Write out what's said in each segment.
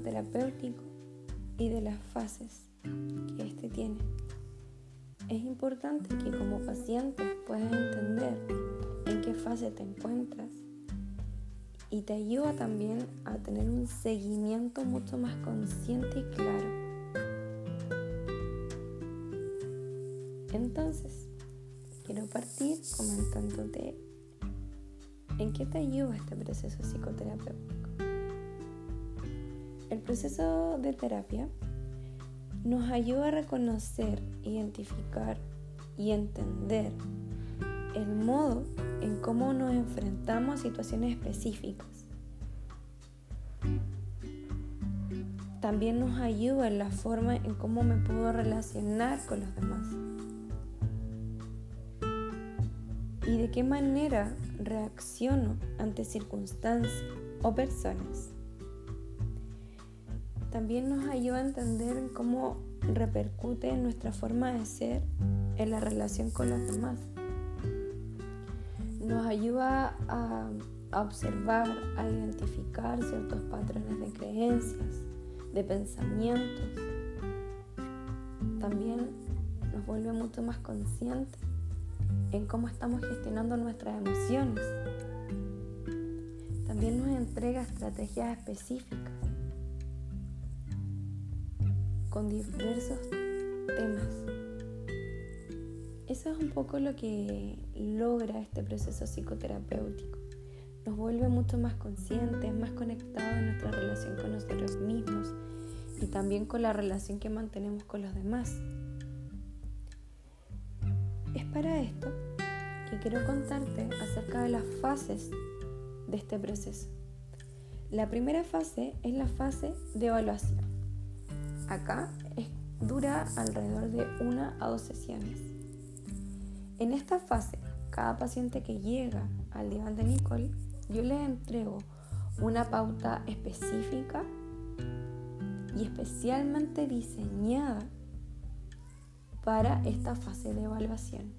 psicoterapéutico y de las fases que éste tiene. Es importante que como paciente puedas entender en qué fase te encuentras y te ayuda también a tener un seguimiento mucho más consciente y claro. Entonces, quiero partir comentándote en qué te ayuda este proceso psicoterapéutico. El proceso de terapia nos ayuda a reconocer, identificar y entender el modo en cómo nos enfrentamos a situaciones específicas. También nos ayuda en la forma en cómo me puedo relacionar con los demás. Y de qué manera reacciono ante circunstancias o personas. También nos ayuda a entender cómo repercute nuestra forma de ser en la relación con los demás nos ayuda a, observar, a identificar ciertos patrones de creencias, de pensamientos. También nos vuelve mucho más conscientes en cómo estamos gestionando nuestras emociones. También nos entrega estrategias específicas con diversos temas eso es un poco lo que logra este proceso psicoterapéutico. Nos vuelve mucho más conscientes, más conectados en nuestra relación con nosotros mismos y también con la relación que mantenemos con los demás. Es para esto que quiero contarte acerca de las fases de este proceso. La primera fase es la fase de evaluación. Acá dura alrededor de una a dos sesiones. En esta fase, cada paciente que llega al diván de Nicole, yo le entrego una pauta específica y especialmente diseñada para esta fase de evaluación.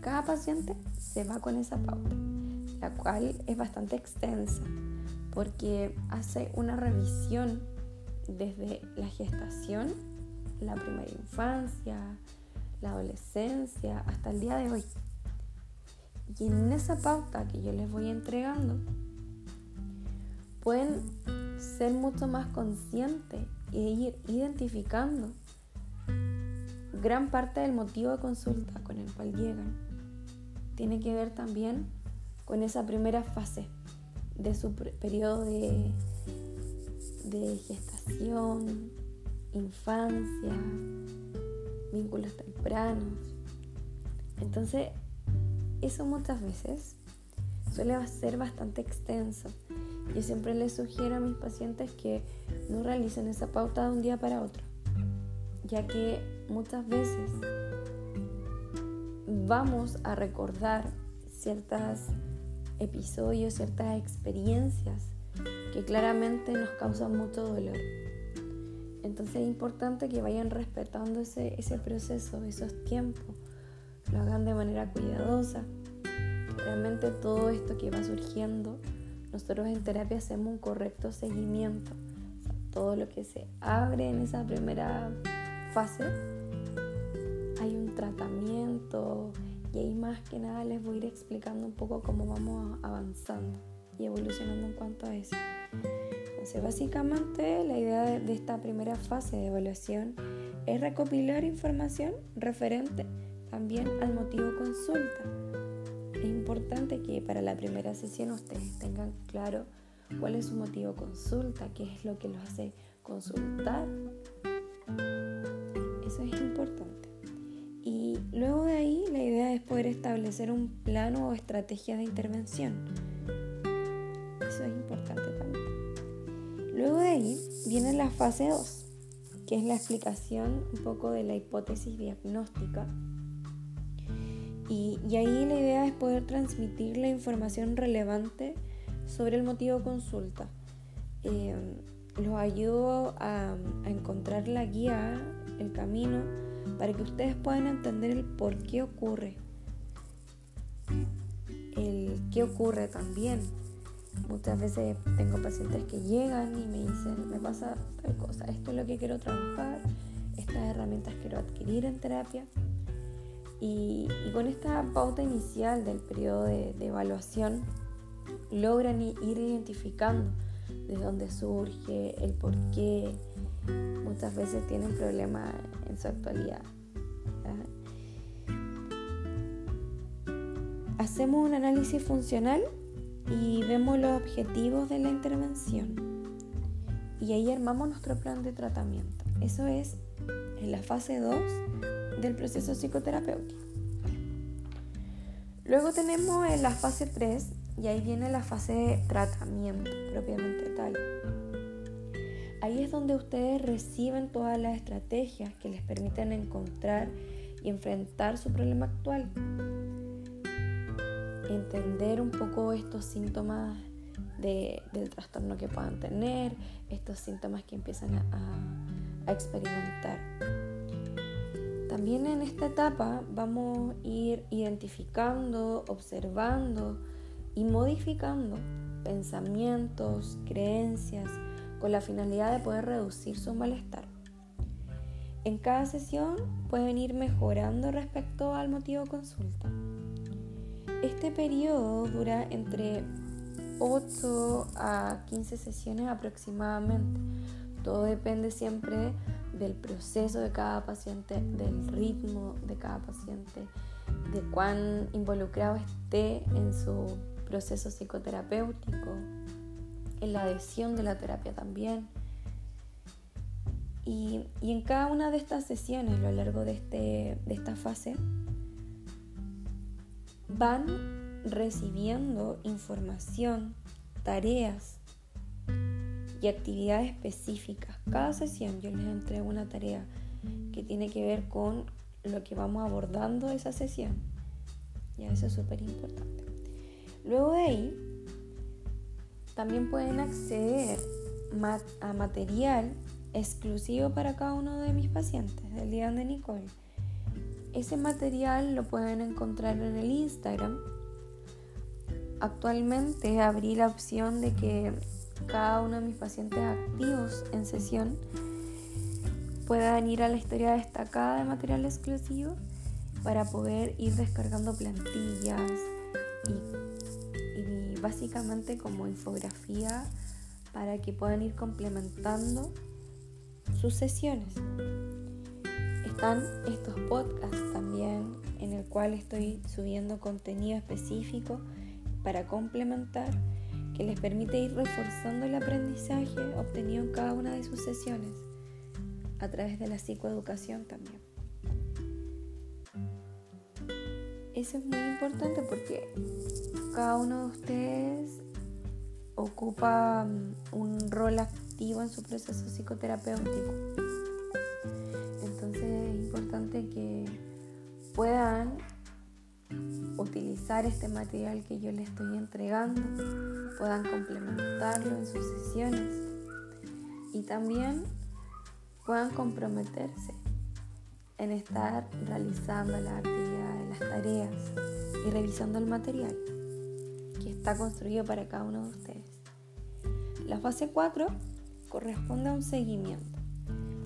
Cada paciente se va con esa pauta, la cual es bastante extensa porque hace una revisión desde la gestación, la primera infancia, la adolescencia, hasta el día de hoy. Y en esa pauta que yo les voy entregando, pueden ser mucho más conscientes e ir identificando gran parte del motivo de consulta con el cual llegan. Tiene que ver también con esa primera fase de su periodo de, de gestación, infancia, vínculos tempranos. Entonces, eso muchas veces suele ser bastante extenso. Yo siempre les sugiero a mis pacientes que no realicen esa pauta de un día para otro, ya que muchas veces vamos a recordar ciertos episodios, ciertas experiencias que claramente nos causan mucho dolor. Entonces es importante que vayan respetando ese, ese proceso, esos tiempos, lo hagan de manera cuidadosa. Realmente todo esto que va surgiendo, nosotros en terapia hacemos un correcto seguimiento. todo lo que se abre en esa primera fase, hay un tratamiento y ahí más que nada les voy a ir explicando un poco cómo vamos avanzando y evolucionando en cuanto a eso básicamente la idea de, esta primera fase de evaluación es recopilar información referente también al motivo consulta. Es importante que para la primera sesión ustedes tengan claro cuál es su motivo consulta, qué es lo que los hace consultar. Eso es importante. Y luego de ahí la idea es poder establecer un plano o estrategia de intervención. Importante también. Luego de ahí viene la fase 2, que es la explicación un poco de la hipótesis diagnóstica. Y, ahí la idea es poder transmitir la información relevante sobre el motivo de consulta. Eh, los ayudo a, a encontrar la guía, el camino, para que ustedes puedan entender el por qué ocurre. El qué ocurre también Muchas veces tengo pacientes que llegan y me dicen, me pasa tal cosa, esto es lo que quiero trabajar, estas herramientas quiero adquirir en terapia. Y, con esta pauta inicial del periodo de, evaluación, logran ir identificando de dónde surge, el por qué. Muchas veces tienen problemas en su actualidad. Hacemos un análisis funcional y vemos los objetivos de la intervención. Y ahí armamos nuestro plan de tratamiento. Eso es en la fase 2 del proceso psicoterapéutico. Luego tenemos en la fase 3 y ahí viene la fase de tratamiento propiamente tal. Ahí es donde ustedes reciben todas las estrategias que les permiten encontrar y enfrentar su problema actual entender un poco estos síntomas del trastorno que puedan tener, estos síntomas que empiezan a, experimentar. También en esta etapa vamos a ir identificando, observando y modificando pensamientos, creencias, con la finalidad de poder reducir su malestar. En cada sesión pueden ir mejorando respecto al motivo de consulta. Este periodo dura entre 8 a 15 sesiones aproximadamente. Todo depende siempre del proceso de cada paciente, del ritmo de cada paciente, de cuán involucrado esté en su proceso psicoterapéutico, en la adhesión de la terapia también. Y, en cada una de estas sesiones, a lo largo de, este, de esta fase, van recibiendo información, tareas y actividades específicas. Cada sesión yo les entrego una tarea que tiene que ver con lo que vamos abordando esa sesión. Y eso es súper importante. Luego de ahí, también pueden acceder a material exclusivo para cada uno de mis pacientes del día de Nicole ese material lo pueden encontrar en el Instagram. Actualmente abrí la opción de que cada uno de mis pacientes activos en sesión puedan ir a la historia destacada de material exclusivo para poder ir descargando plantillas y, básicamente como infografía para que puedan ir complementando sus sesiones están estos podcasts también en el cual estoy subiendo contenido específico para complementar que les permite ir reforzando el aprendizaje obtenido en cada una de sus sesiones a través de la psicoeducación también. Eso es muy importante porque cada uno de ustedes ocupa mm, un rol activo en su proceso psicoterapéutico este material que yo les estoy entregando, puedan complementarlo en sus sesiones y también puedan comprometerse en estar realizando las actividades, las tareas y revisando el material que está construido para cada uno de ustedes. La fase 4 corresponde a un seguimiento.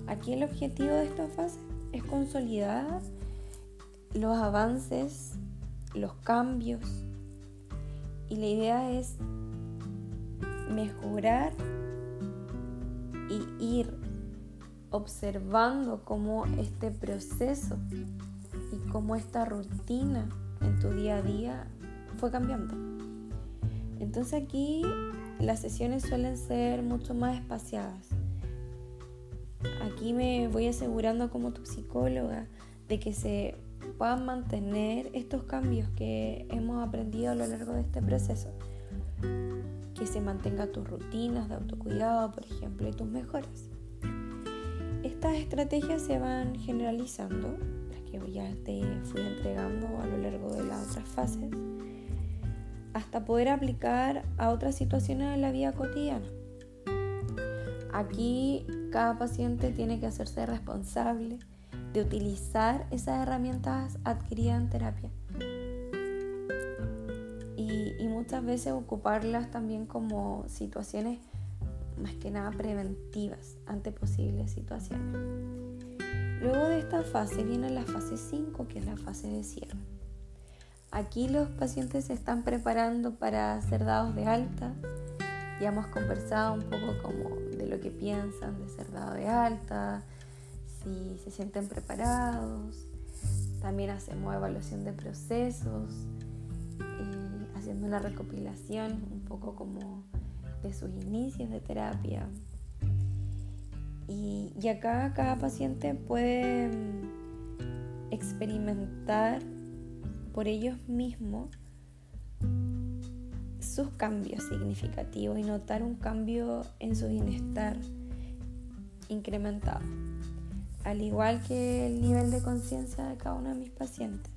Aquí el objetivo de esta fase es consolidar los avances, los cambios y la idea es mejorar y ir observando cómo este proceso y cómo esta rutina en tu día a día fue cambiando. Entonces aquí las sesiones suelen ser mucho más espaciadas aquí me voy asegurando como tu psicóloga de que se puedan mantener estos cambios que hemos aprendido a lo largo de este proceso. Que se mantenga tus rutinas de autocuidado, por ejemplo, y tus mejoras. Estas estrategias se van generalizando, las que ya te fui entregando a lo largo de las otras fases, hasta poder aplicar a otras situaciones de la vida cotidiana. Aquí cada paciente tiene que hacerse responsable de utilizar esas herramientas adquiridas en terapia. Y, muchas veces ocuparlas también como situaciones más que nada preventivas ante posibles situaciones. Luego de esta fase viene la fase 5, que es la fase de cierre. Aquí los pacientes se están preparando para ser dados de alta. Ya hemos conversado un poco como de lo que piensan de ser dados de alta, si se sienten preparados. También hacemos evaluación de procesos, eh, haciendo una recopilación un poco como de sus inicios de terapia. Y, y acá cada paciente puede mm, experimentar por ellos mismos sus cambios significativos y notar un cambio en su bienestar incrementado, al igual que el nivel de conciencia de cada uno de mis pacientes.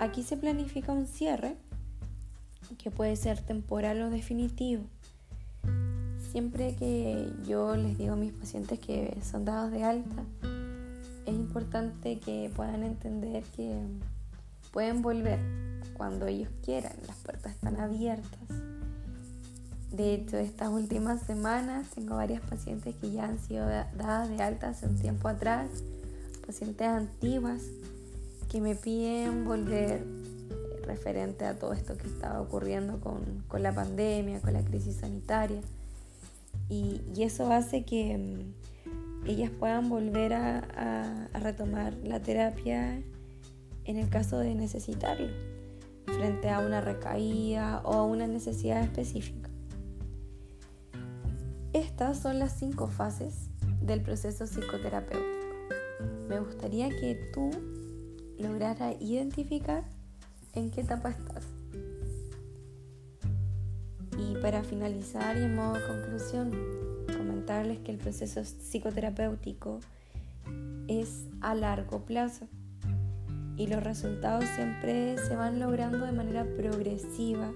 Aquí se planifica un cierre que puede ser temporal o definitivo. Siempre que yo les digo a mis pacientes que son dados de alta, es importante que puedan entender que pueden volver cuando ellos quieran, las puertas están abiertas. De hecho, estas últimas semanas tengo varias pacientes que ya han sido dadas de alta hace un tiempo atrás, pacientes antiguas que me piden volver referente a todo esto que estaba ocurriendo con, la pandemia, con la crisis sanitaria. Y, eso hace que mm, ellas puedan volver a, retomar la terapia en el caso de necesitarlo, frente a una recaída o a una necesidad específica. Estas son las cinco fases del proceso psicoterapéutico. Me gustaría que tú lograras identificar en qué etapa estás. Y para finalizar y en modo conclusión, comentarles que el proceso psicoterapéutico es a largo plazo y los resultados siempre se van logrando de manera progresiva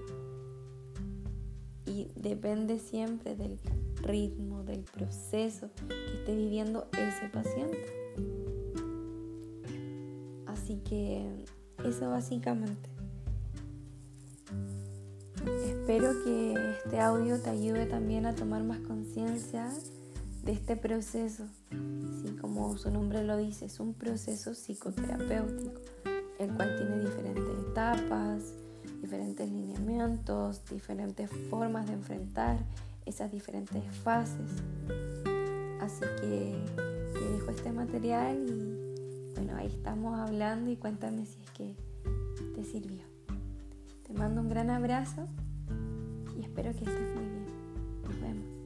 y depende siempre del ritmo, del proceso que esté viviendo ese paciente. Así que eso básicamente. Espero que este audio te ayude también a tomar más conciencia de este proceso. Sí, como su nombre lo dice, es un proceso psicoterapéutico, el cual tiene diferentes etapas, diferentes lineamientos, diferentes formas de enfrentar esas diferentes fases. Así que te dejo este material y bueno, ahí estamos hablando y cuéntame si es que te sirvió. Te mando un gran abrazo y espero que estés muy bien. Nos vemos.